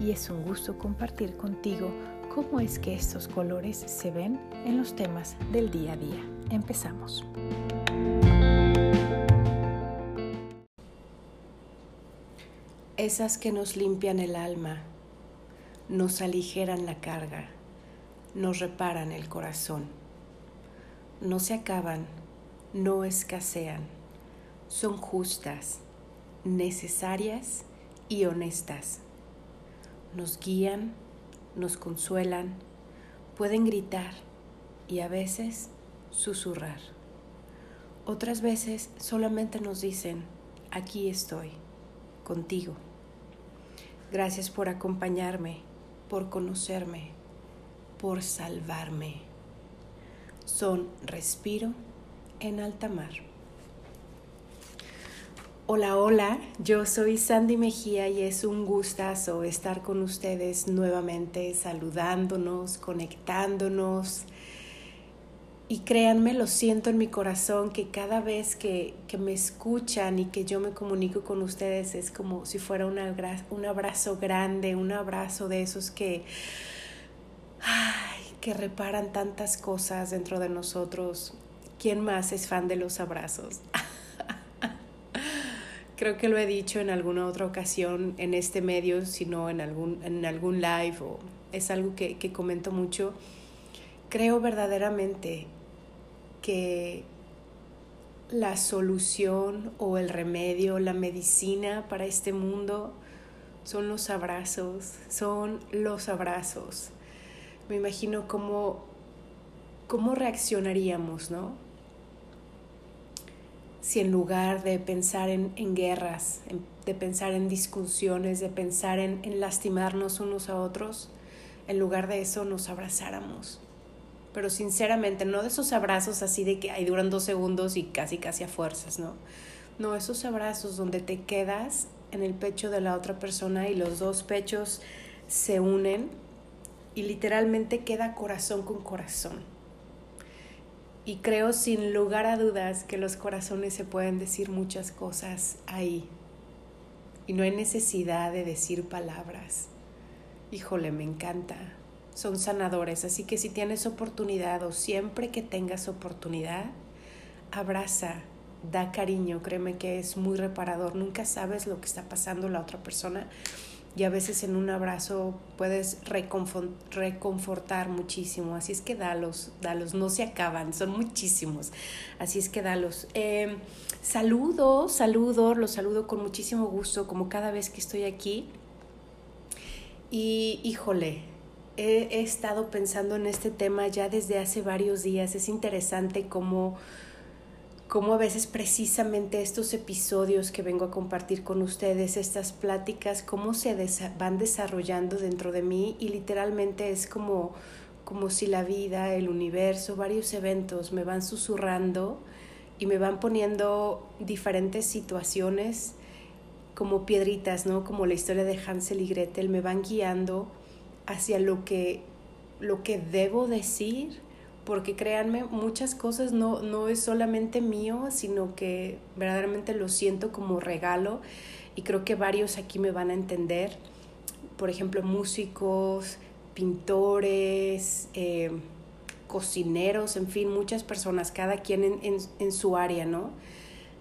y es un gusto compartir contigo cómo es que estos colores se ven en los temas del día a día. Empezamos. Esas que nos limpian el alma, nos aligeran la carga, nos reparan el corazón. No se acaban, no escasean, son justas, necesarias y honestas. Nos guían, nos consuelan, pueden gritar y a veces susurrar. Otras veces solamente nos dicen, aquí estoy, contigo. Gracias por acompañarme, por conocerme, por salvarme. Son respiro en alta mar. Hola, hola, yo soy Sandy Mejía y es un gustazo estar con ustedes nuevamente, saludándonos, conectándonos. Y créanme, lo siento en mi corazón que cada vez que, que me escuchan y que yo me comunico con ustedes es como si fuera un abrazo grande, un abrazo de esos que, ay, que reparan tantas cosas dentro de nosotros. ¿Quién más es fan de los abrazos? creo que lo he dicho en alguna otra ocasión en este medio, sino en algún, en algún live, o es algo que, que comento mucho. Creo verdaderamente que la solución o el remedio, la medicina para este mundo son los abrazos, son los abrazos. Me imagino cómo, cómo reaccionaríamos, ¿no? Si en lugar de pensar en, guerras, de pensar en discusiones, de pensar en, en lastimarnos unos a otros, en lugar de eso nos abrazáramos. Pero sinceramente, no de esos abrazos así de que ahí duran dos segundos y casi casi a fuerzas, ¿no? No, esos abrazos donde te quedas en el pecho de la otra persona y los dos pechos se unen y literalmente queda corazón con corazón y creo sin lugar a dudas que los corazones se pueden decir muchas cosas ahí. Y no hay necesidad de decir palabras. Híjole, me encanta. Son sanadores. Así que si tienes oportunidad o siempre que tengas oportunidad, abraza, da cariño. Créeme que es muy reparador. Nunca sabes lo que está pasando la otra persona y a veces en un abrazo puedes reconfortar muchísimo. Así es que dalos, dalos, no se acaban, son muchísimos. Así es que dalos. Eh, saludo, saludo, los saludo con muchísimo gusto, como cada vez que estoy aquí. Y híjole, he, he estado pensando en este tema ya desde hace varios días. Es interesante cómo cómo a veces precisamente estos episodios que vengo a compartir con ustedes, estas pláticas, cómo se van desarrollando dentro de mí y literalmente es como, como si la vida, el universo, varios eventos me van susurrando y me van poniendo diferentes situaciones como piedritas, ¿no? Como la historia de Hansel y Gretel, me van guiando hacia lo que, lo que debo decir porque créanme, muchas cosas no, no es solamente mío, sino que verdaderamente lo siento como regalo y creo que varios aquí me van a entender. Por ejemplo, músicos, pintores, eh, cocineros, en fin, muchas personas, cada quien en, en, en su área, ¿no?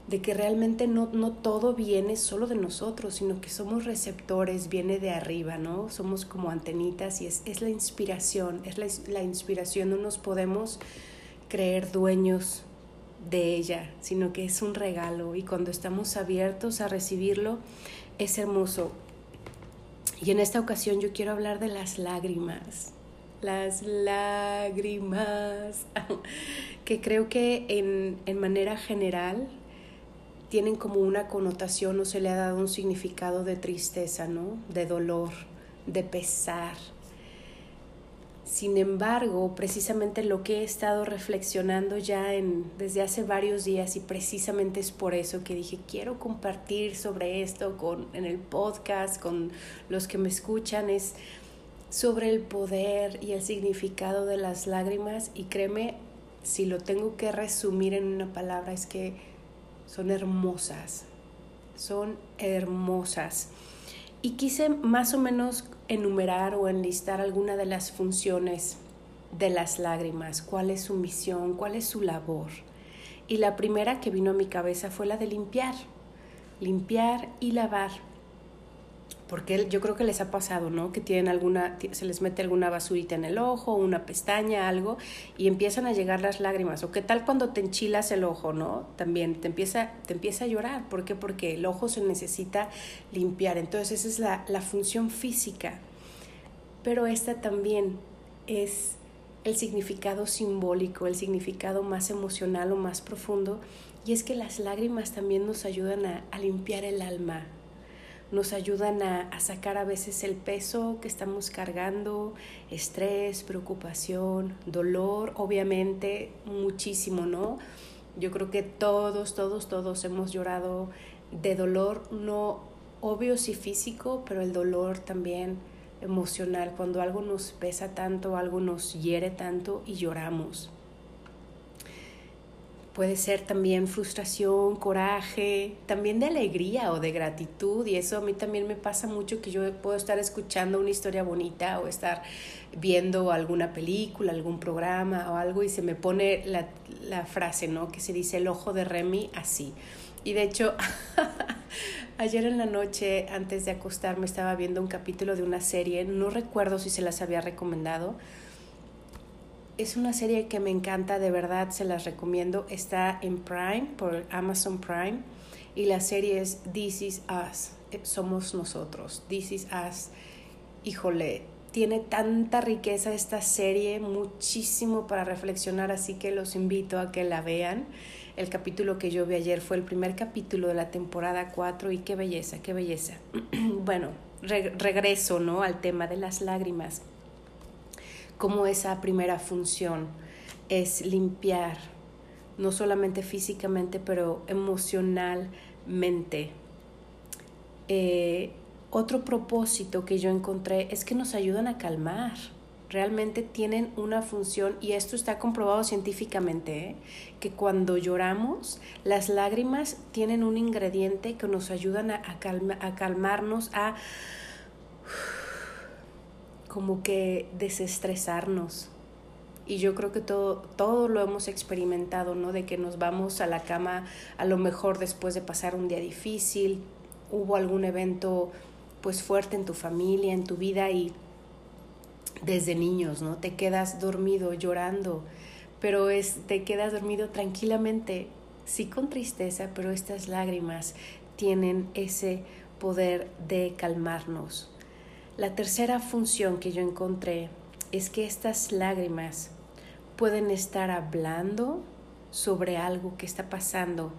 De que realmente no, no todo viene solo de nosotros, sino que somos receptores, viene de arriba, ¿no? Somos como antenitas y es, es la inspiración, es la, la inspiración, no nos podemos creer dueños de ella, sino que es un regalo y cuando estamos abiertos a recibirlo es hermoso. Y en esta ocasión yo quiero hablar de las lágrimas, las lágrimas, que creo que en, en manera general tienen como una connotación o se le ha dado un significado de tristeza, ¿no? De dolor, de pesar. Sin embargo, precisamente lo que he estado reflexionando ya en, desde hace varios días y precisamente es por eso que dije, quiero compartir sobre esto con, en el podcast, con los que me escuchan, es sobre el poder y el significado de las lágrimas y créeme, si lo tengo que resumir en una palabra es que son hermosas, son hermosas. Y quise más o menos enumerar o enlistar alguna de las funciones de las lágrimas, cuál es su misión, cuál es su labor. Y la primera que vino a mi cabeza fue la de limpiar, limpiar y lavar porque yo creo que les ha pasado, ¿no? Que tienen alguna, se les mete alguna basurita en el ojo, una pestaña, algo, y empiezan a llegar las lágrimas. O qué tal cuando te enchilas el ojo, ¿no? También te empieza, te empieza a llorar. ¿Por qué? Porque el ojo se necesita limpiar. Entonces esa es la, la función física. Pero esta también es el significado simbólico, el significado más emocional o más profundo, y es que las lágrimas también nos ayudan a, a limpiar el alma, nos ayudan a, sacar a veces el peso que estamos cargando, estrés, preocupación, dolor, obviamente muchísimo, ¿no? Yo creo que todos, todos, todos hemos llorado de dolor, no obvio sí físico, pero el dolor también emocional, cuando algo nos pesa tanto, algo nos hiere tanto y lloramos. Puede ser también frustración, coraje, también de alegría o de gratitud. Y eso a mí también me pasa mucho que yo puedo estar escuchando una historia bonita o estar viendo alguna película, algún programa o algo y se me pone la, la frase, ¿no? Que se dice el ojo de Remy así. Y de hecho, ayer en la noche, antes de acostarme, estaba viendo un capítulo de una serie, no recuerdo si se las había recomendado, es una serie que me encanta, de verdad se las recomiendo. Está en Prime, por Amazon Prime, y la serie es This Is Us, eh, somos nosotros, This Is Us. Híjole, tiene tanta riqueza esta serie, muchísimo para reflexionar, así que los invito a que la vean. El capítulo que yo vi ayer fue el primer capítulo de la temporada 4 y qué belleza, qué belleza. bueno, regreso, ¿no? Al tema de las lágrimas como esa primera función es limpiar, no solamente físicamente, pero emocionalmente. Eh, otro propósito que yo encontré es que nos ayudan a calmar. Realmente tienen una función y esto está comprobado científicamente, ¿eh? que cuando lloramos, las lágrimas tienen un ingrediente que nos ayudan a, a calmarnos, a como que desestresarnos. Y yo creo que todo, todo lo hemos experimentado, ¿no? De que nos vamos a la cama a lo mejor después de pasar un día difícil, hubo algún evento pues fuerte en tu familia, en tu vida y desde niños, ¿no? Te quedas dormido llorando, pero es te quedas dormido tranquilamente, sí con tristeza, pero estas lágrimas tienen ese poder de calmarnos. La tercera función que yo encontré es que estas lágrimas pueden estar hablando sobre algo que está pasando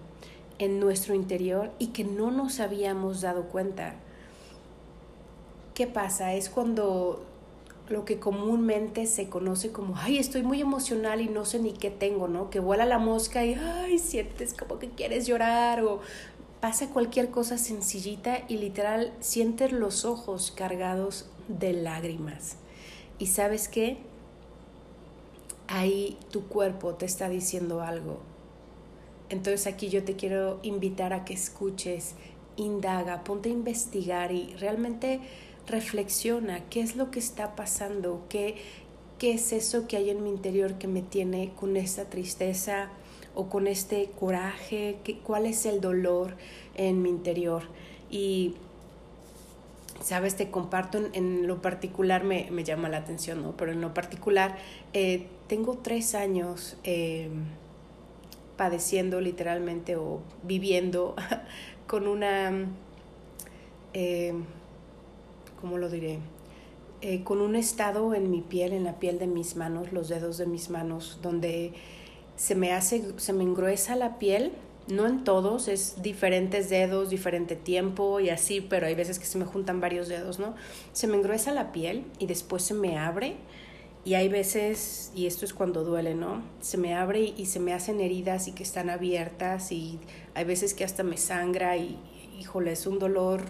en nuestro interior y que no nos habíamos dado cuenta. ¿Qué pasa? Es cuando lo que comúnmente se conoce como, ay, estoy muy emocional y no sé ni qué tengo, ¿no? Que vuela la mosca y, ay, sientes como que quieres llorar o pasa cualquier cosa sencillita y literal sientes los ojos cargados de lágrimas. Y sabes qué? Ahí tu cuerpo te está diciendo algo. Entonces aquí yo te quiero invitar a que escuches, indaga, ponte a investigar y realmente reflexiona qué es lo que está pasando, qué, qué es eso que hay en mi interior que me tiene con esta tristeza, o con este coraje, cuál es el dolor en mi interior. Y, sabes, te comparto en, lo particular, me, me, llama la atención, ¿no? Pero en lo particular, eh, tengo tres años eh, padeciendo literalmente o viviendo con una, eh, ¿cómo lo diré? con un estado en mi piel, en la piel de mis manos, los dedos de mis manos, donde se me hace, se me engruesa la piel, no en todos, es diferentes dedos, diferente tiempo y así, pero hay veces que se me juntan varios dedos, ¿no? Se me engruesa la piel y después se me abre y hay veces, y esto es cuando duele, ¿no? Se me abre y, se me hacen heridas y que están abiertas y hay veces que hasta me sangra y, híjole, es un dolor,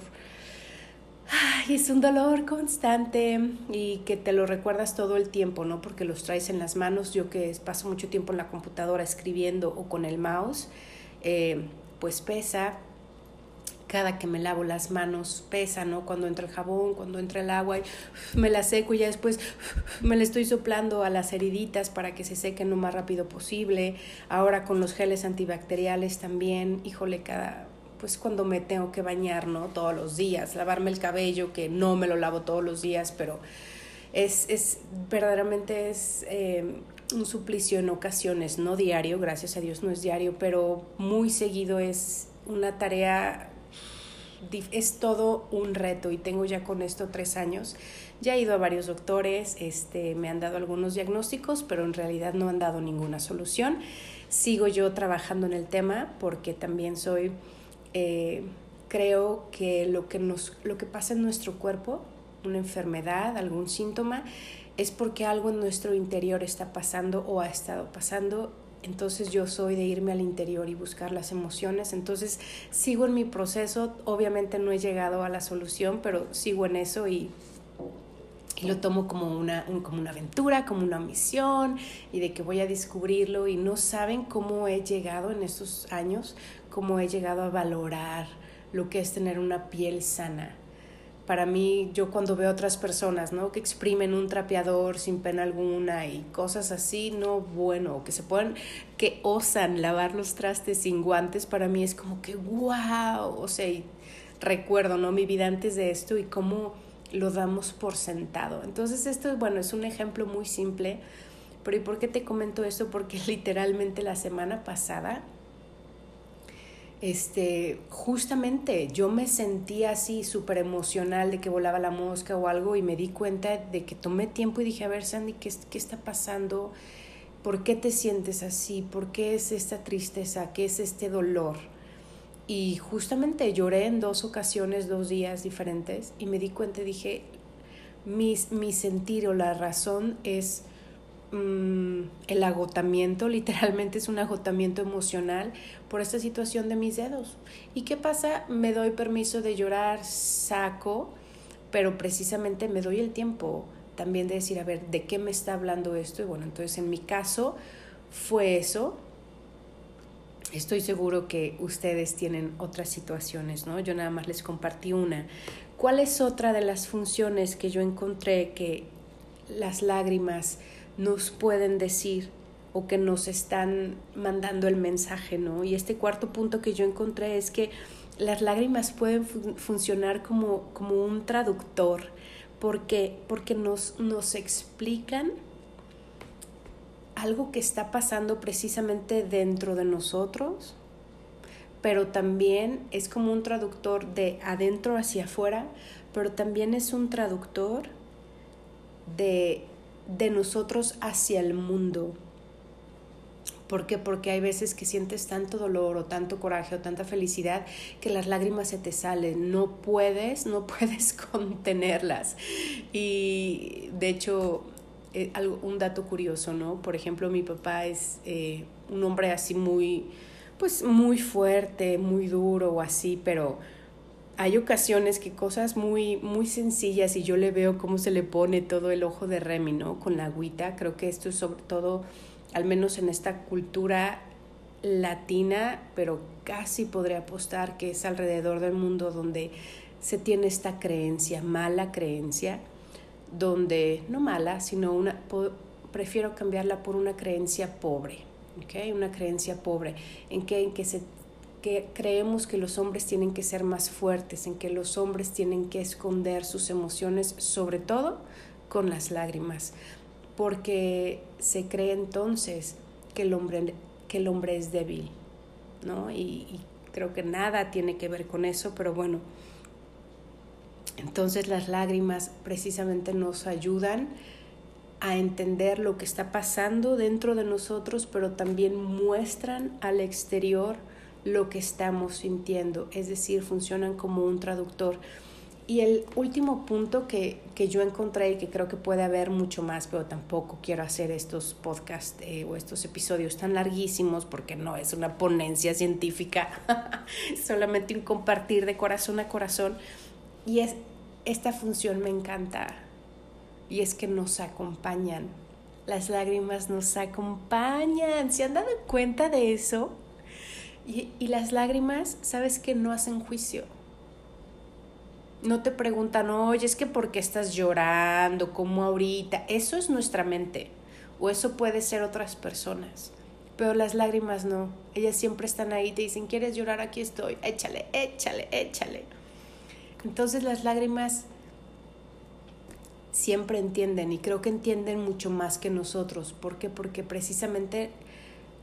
ay, es un dolor constante y que te lo recuerdas todo el tiempo, ¿no? Porque los traes en las manos. Yo que paso mucho tiempo en la computadora escribiendo o con el mouse, eh, pues pesa cada que me lavo las manos pesa, ¿no? Cuando entra el jabón, cuando entra el agua, y me la seco y ya después me la estoy soplando a las heriditas para que se sequen lo más rápido posible. Ahora con los geles antibacteriales también, híjole, cada pues cuando me tengo que bañar, ¿no? Todos los días, lavarme el cabello, que no me lo lavo todos los días, pero es, es verdaderamente es eh, un suplicio en ocasiones, no diario, gracias a Dios no es diario, pero muy seguido es una tarea es todo un reto y tengo ya con esto tres años. Ya he ido a varios doctores, este, me han dado algunos diagnósticos, pero en realidad no han dado ninguna solución. Sigo yo trabajando en el tema porque también soy, eh, creo que lo que, nos, lo que pasa en nuestro cuerpo, una enfermedad, algún síntoma, es porque algo en nuestro interior está pasando o ha estado pasando entonces yo soy de irme al interior y buscar las emociones. Entonces sigo en mi proceso. Obviamente no he llegado a la solución, pero sigo en eso y, lo tomo como una, como una aventura, como una misión y de que voy a descubrirlo. Y no saben cómo he llegado en estos años, cómo he llegado a valorar lo que es tener una piel sana para mí, yo cuando veo otras personas, ¿no? Que exprimen un trapeador sin pena alguna y cosas así, no, bueno, que se pueden, que osan lavar los trastes sin guantes, para mí es como que, wow, o sea, recuerdo, ¿no? Mi vida antes de esto y cómo lo damos por sentado. Entonces, esto, bueno, es un ejemplo muy simple, pero ¿y por qué te comento esto? Porque literalmente la semana pasada este, justamente yo me sentía así súper emocional de que volaba la mosca o algo y me di cuenta de que tomé tiempo y dije, a ver Sandy, ¿qué, qué está pasando? ¿Por qué te sientes así? ¿Por qué es esta tristeza? ¿Qué es este dolor? Y justamente lloré en dos ocasiones, dos días diferentes y me di cuenta y dije, mi, mi sentir o la razón es Mm, el agotamiento, literalmente es un agotamiento emocional por esta situación de mis dedos. ¿Y qué pasa? Me doy permiso de llorar, saco, pero precisamente me doy el tiempo también de decir, a ver, ¿de qué me está hablando esto? Y bueno, entonces en mi caso fue eso. Estoy seguro que ustedes tienen otras situaciones, ¿no? Yo nada más les compartí una. ¿Cuál es otra de las funciones que yo encontré que las lágrimas nos pueden decir o que nos están mandando el mensaje, ¿no? Y este cuarto punto que yo encontré es que las lágrimas pueden funcionar como, como un traductor, porque, porque nos, nos explican algo que está pasando precisamente dentro de nosotros, pero también es como un traductor de adentro hacia afuera, pero también es un traductor de de nosotros hacia el mundo. ¿Por qué? Porque hay veces que sientes tanto dolor o tanto coraje o tanta felicidad que las lágrimas se te salen. No puedes, no puedes contenerlas. Y de hecho, eh, un dato curioso, ¿no? Por ejemplo, mi papá es eh, un hombre así muy, pues muy fuerte, muy duro o así, pero hay ocasiones que cosas muy, muy sencillas y yo le veo cómo se le pone todo el ojo de Remy, ¿no? Con la agüita. Creo que esto es sobre todo, al menos en esta cultura latina, pero casi podría apostar que es alrededor del mundo donde se tiene esta creencia, mala creencia, donde, no mala, sino una, prefiero cambiarla por una creencia pobre, ¿ok? Una creencia pobre, en que, en que se creemos que los hombres tienen que ser más fuertes, en que los hombres tienen que esconder sus emociones, sobre todo con las lágrimas, porque se cree entonces que el hombre, que el hombre es débil, ¿no? Y creo que nada tiene que ver con eso, pero bueno, entonces las lágrimas precisamente nos ayudan a entender lo que está pasando dentro de nosotros, pero también muestran al exterior lo que estamos sintiendo, es decir, funcionan como un traductor. Y el último punto que, que, yo encontré y que creo que puede haber mucho más, pero tampoco quiero hacer estos podcasts eh, o estos episodios tan larguísimos porque no es una ponencia científica, solamente un compartir de corazón a corazón. Y es, esta función me encanta y es que nos acompañan. Las lágrimas nos acompañan. ¿Se han dado cuenta de eso? Y, y las lágrimas, sabes que no hacen juicio no te preguntan, oye, es que por qué estás llorando, como ahorita. Eso es nuestra mente. O eso puede ser otras personas. Pero las lágrimas no. Ellas siempre están ahí, te dicen, ¿quieres llorar? Aquí estoy. Échale, échale, échale. Entonces las lágrimas siempre entienden y creo que entienden mucho más que nosotros. ¿Por qué? Porque precisamente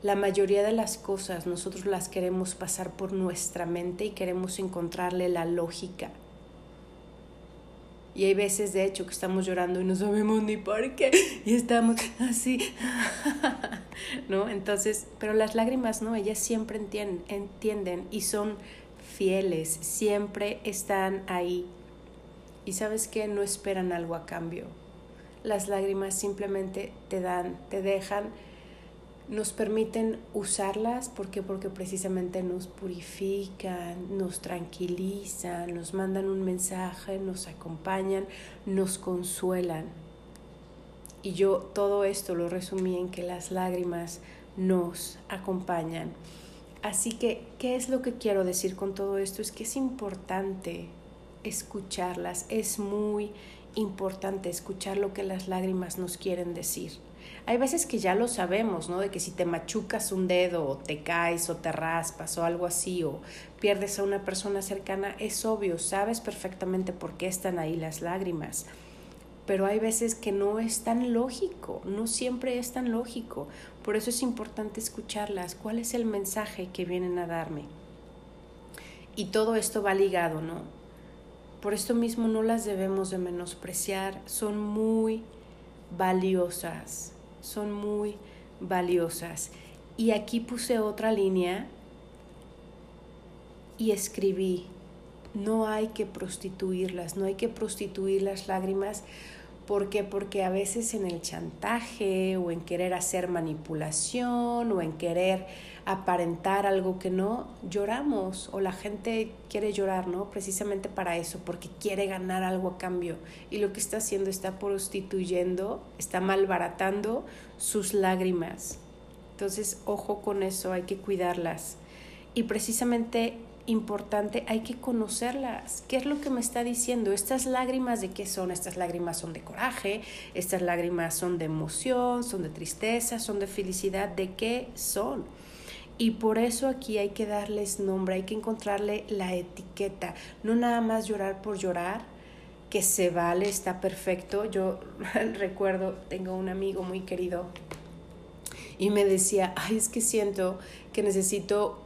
la mayoría de las cosas nosotros las queremos pasar por nuestra mente y queremos encontrarle la lógica y hay veces, de hecho, que estamos llorando y no sabemos ni por qué. Y estamos así. ¿No? Entonces, pero las lágrimas no, ellas siempre entienden, entienden y son fieles, siempre están ahí. Y sabes que no esperan algo a cambio. Las lágrimas simplemente te dan, te dejan nos permiten usarlas porque porque precisamente nos purifican, nos tranquilizan, nos mandan un mensaje, nos acompañan, nos consuelan. Y yo todo esto lo resumí en que las lágrimas nos acompañan. Así que, ¿qué es lo que quiero decir con todo esto? Es que es importante escucharlas, es muy importante escuchar lo que las lágrimas nos quieren decir. Hay veces que ya lo sabemos, ¿no? De que si te machucas un dedo o te caes o te raspas o algo así o pierdes a una persona cercana, es obvio, sabes perfectamente por qué están ahí las lágrimas. Pero hay veces que no es tan lógico, no siempre es tan lógico. Por eso es importante escucharlas. ¿Cuál es el mensaje que vienen a darme? Y todo esto va ligado, ¿no? Por esto mismo no las debemos de menospreciar, son muy valiosas son muy valiosas. Y aquí puse otra línea y escribí, no hay que prostituirlas, no hay que prostituir las lágrimas. ¿Por qué? Porque a veces en el chantaje o en querer hacer manipulación o en querer aparentar algo que no, lloramos o la gente quiere llorar, ¿no? Precisamente para eso, porque quiere ganar algo a cambio. Y lo que está haciendo está prostituyendo, está malbaratando sus lágrimas. Entonces, ojo con eso, hay que cuidarlas. Y precisamente importante, hay que conocerlas. ¿Qué es lo que me está diciendo? Estas lágrimas de qué son? Estas lágrimas son de coraje, estas lágrimas son de emoción, son de tristeza, son de felicidad. ¿De qué son? Y por eso aquí hay que darles nombre, hay que encontrarle la etiqueta, no nada más llorar por llorar, que se vale, está perfecto. Yo recuerdo, tengo un amigo muy querido y me decía, ay, es que siento que necesito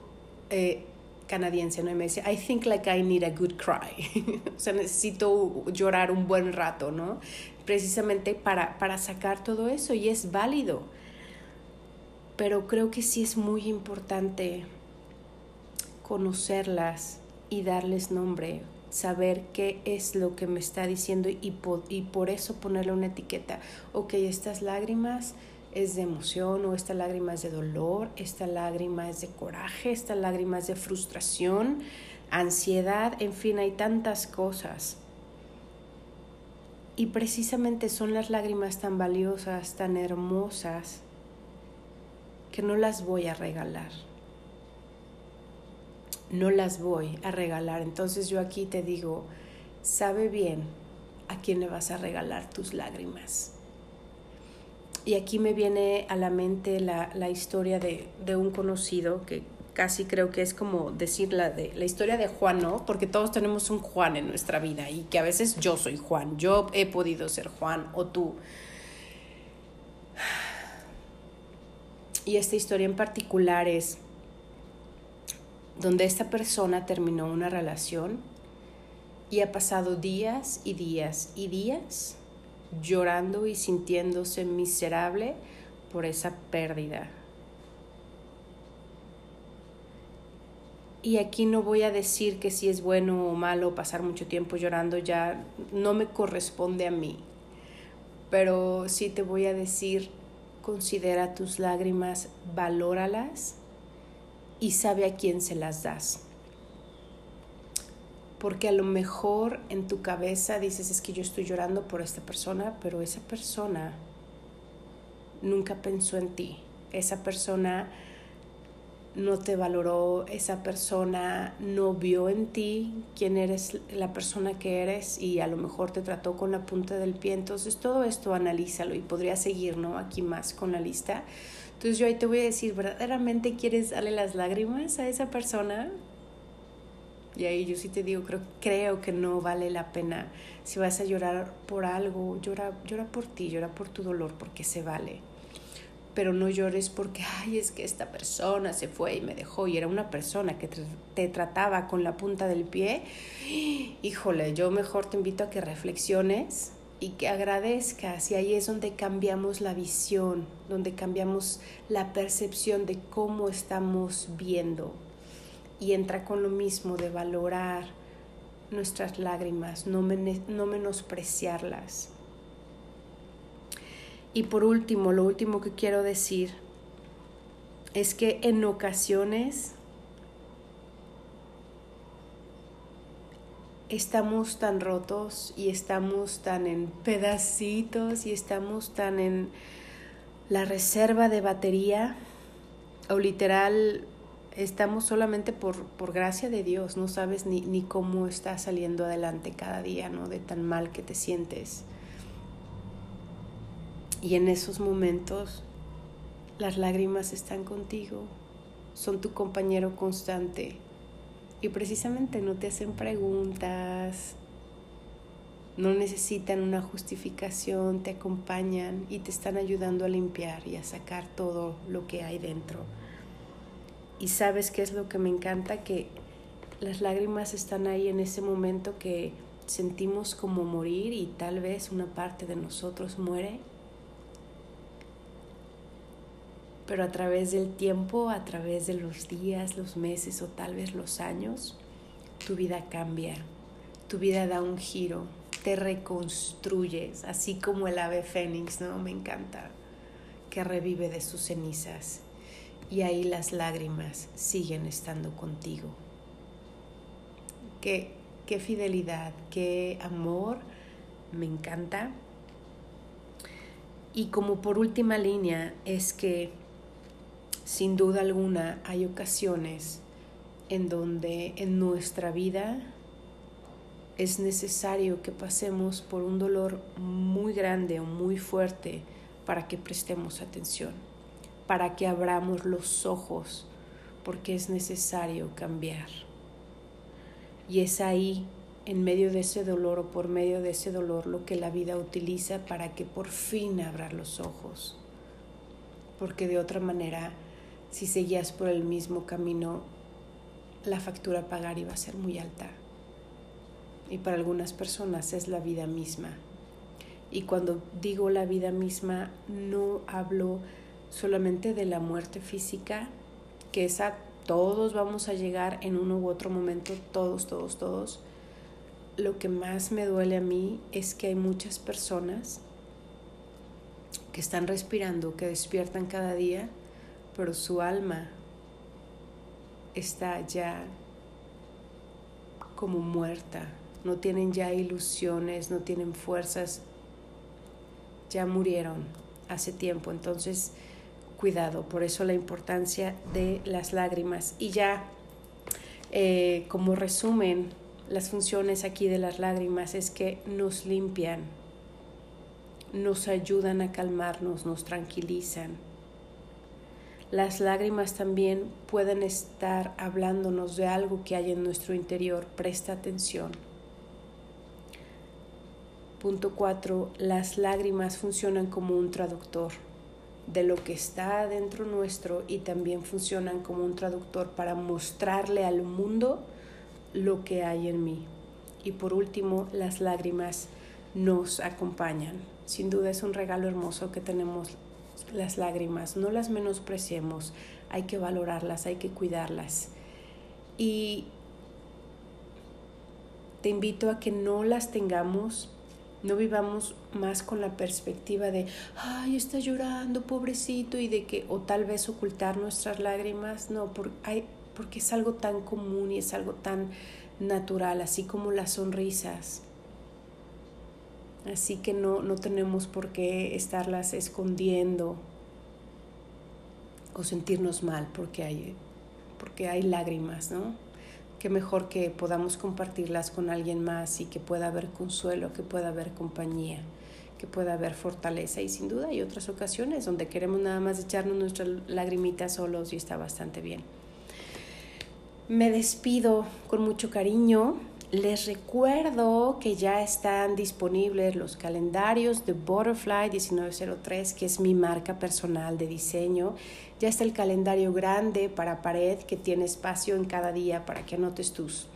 eh, canadiense, ¿no? Y me decía, I think like I need a good cry. o sea, necesito llorar un buen rato, ¿no? Precisamente para, para sacar todo eso y es válido pero creo que sí es muy importante conocerlas y darles nombre, saber qué es lo que me está diciendo y, y por eso ponerle una etiqueta. Ok, estas lágrimas es de emoción o esta lágrima es de dolor, esta lágrima es de coraje, esta lágrima es de frustración, ansiedad, en fin, hay tantas cosas. Y precisamente son las lágrimas tan valiosas, tan hermosas, que no las voy a regalar. No las voy a regalar. Entonces yo aquí te digo, sabe bien a quién le vas a regalar tus lágrimas. Y aquí me viene a la mente la, la historia de, de, un conocido que casi creo que es como decir la, de, la historia de Juan, ¿no? Porque todos tenemos un Juan en nuestra vida y que a veces yo soy Juan, yo he podido ser Juan o tú. Y esta historia en particular es donde esta persona terminó una relación y ha pasado días y días y días llorando y sintiéndose miserable por esa pérdida. Y aquí no voy a decir que si es bueno o malo pasar mucho tiempo llorando, ya no me corresponde a mí. Pero sí te voy a decir, considera tus lágrimas, valóralas y sabe a quién se las das. Porque a lo mejor en tu cabeza dices es que yo estoy llorando por esta persona, pero esa persona nunca pensó en ti. Esa persona no te valoró, esa persona no vio en ti quién eres la persona que eres y a lo mejor te trató con la punta del pie. Entonces todo esto analízalo y podría seguir, ¿no? Aquí más con la lista. Entonces yo ahí te voy a decir, ¿verdaderamente quieres darle las lágrimas a esa persona? Y ahí yo sí te digo, creo, creo que no vale la pena. Si vas a llorar por algo, llora, llora por ti, llora por tu dolor, porque se vale pero no llores porque, ay, es que esta persona se fue y me dejó y era una persona que te trataba con la punta del pie. Híjole, yo mejor te invito a que reflexiones y que agradezcas y ahí es donde cambiamos la visión, donde cambiamos la percepción de cómo estamos viendo y entra con lo mismo de valorar nuestras lágrimas, no, no menospreciarlas. Y por último, lo último que quiero decir es que en ocasiones estamos tan rotos y estamos tan en pedacitos y estamos tan en la reserva de batería o literal estamos solamente por, por gracia de Dios, no sabes ni, ni cómo está saliendo adelante cada día, ¿no? De tan mal que te sientes. Y en esos momentos las lágrimas están contigo, son tu compañero constante y precisamente no te hacen preguntas, no necesitan una justificación, te acompañan y te están ayudando a limpiar y a sacar todo lo que hay dentro. Y sabes qué es lo que me encanta, que las lágrimas están ahí en ese momento que sentimos como morir y tal vez una parte de nosotros muere pero a través del tiempo, a través de los días, los meses o tal vez los años, tu vida cambia, tu vida da un giro, te reconstruyes, así como el ave fénix, ¿no? Me encanta, que revive de sus cenizas y ahí las lágrimas siguen estando contigo. Qué, qué fidelidad, qué amor, me encanta. Y como por última línea es que sin duda alguna hay ocasiones en donde en nuestra vida es necesario que pasemos por un dolor muy grande o muy fuerte para que prestemos atención, para que abramos los ojos, porque es necesario cambiar. Y es ahí, en medio de ese dolor o por medio de ese dolor, lo que la vida utiliza para que por fin abra los ojos. Porque de otra manera, si seguías por el mismo camino, la factura a pagar iba a ser muy alta. Y para algunas personas es la vida misma. Y cuando digo la vida misma, no hablo solamente de la muerte física, que esa todos vamos a llegar en uno u otro momento, todos, todos, todos. Lo que más me duele a mí es que hay muchas personas que están respirando, que despiertan cada día pero su alma está ya como muerta, no tienen ya ilusiones, no tienen fuerzas, ya murieron hace tiempo, entonces cuidado, por eso la importancia de las lágrimas. Y ya eh, como resumen, las funciones aquí de las lágrimas es que nos limpian, nos ayudan a calmarnos, nos tranquilizan las lágrimas también pueden estar hablándonos de algo que hay en nuestro interior. Presta atención. Punto 4. Las lágrimas funcionan como un traductor de lo que está dentro nuestro y también funcionan como un traductor para mostrarle al mundo lo que hay en mí. Y por último, las lágrimas nos acompañan. Sin duda es un regalo hermoso que tenemos las lágrimas, no las menospreciemos, hay que valorarlas, hay que cuidarlas. y te invito a que no las tengamos, no vivamos más con la perspectiva de, ay, está llorando, pobrecito, y de que, o tal vez ocultar nuestras lágrimas, no, por, hay, porque es algo tan común y es algo tan natural, así como las sonrisas. Así que no, no tenemos por qué estarlas escondiendo o sentirnos mal porque hay, porque hay lágrimas, ¿no? Qué mejor que podamos compartirlas con alguien más y que pueda haber consuelo, que pueda haber compañía, que pueda haber fortaleza y sin duda hay otras ocasiones donde queremos nada más echarnos nuestras lagrimitas solos y está bastante bien. Me despido con mucho cariño. Les recuerdo que ya están disponibles los calendarios de Butterfly 1903, que es mi marca personal de diseño. Ya está el calendario grande para pared que tiene espacio en cada día para que anotes tus,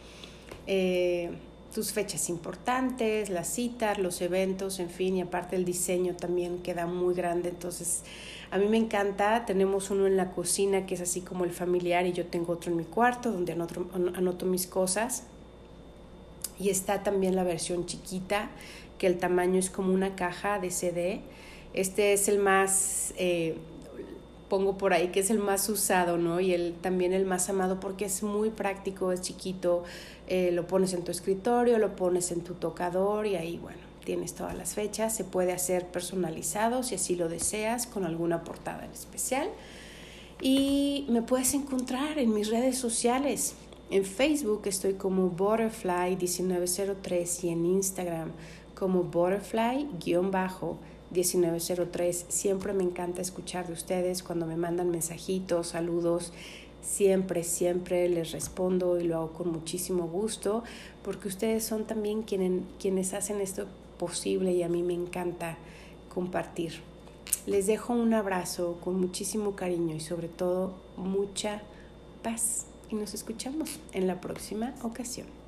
eh, tus fechas importantes, las citas, los eventos, en fin, y aparte el diseño también queda muy grande. Entonces, a mí me encanta, tenemos uno en la cocina que es así como el familiar y yo tengo otro en mi cuarto donde anoto, anoto mis cosas. Y está también la versión chiquita, que el tamaño es como una caja de CD. Este es el más, eh, pongo por ahí que es el más usado, ¿no? Y el, también el más amado porque es muy práctico, es chiquito, eh, lo pones en tu escritorio, lo pones en tu tocador y ahí, bueno, tienes todas las fechas, se puede hacer personalizado si así lo deseas, con alguna portada en especial. Y me puedes encontrar en mis redes sociales. En Facebook estoy como Butterfly1903 y en Instagram como Butterfly-1903. Siempre me encanta escuchar de ustedes cuando me mandan mensajitos, saludos. Siempre, siempre les respondo y lo hago con muchísimo gusto porque ustedes son también quienes, quienes hacen esto posible y a mí me encanta compartir. Les dejo un abrazo con muchísimo cariño y sobre todo mucha paz y nos escuchamos en la próxima ocasión.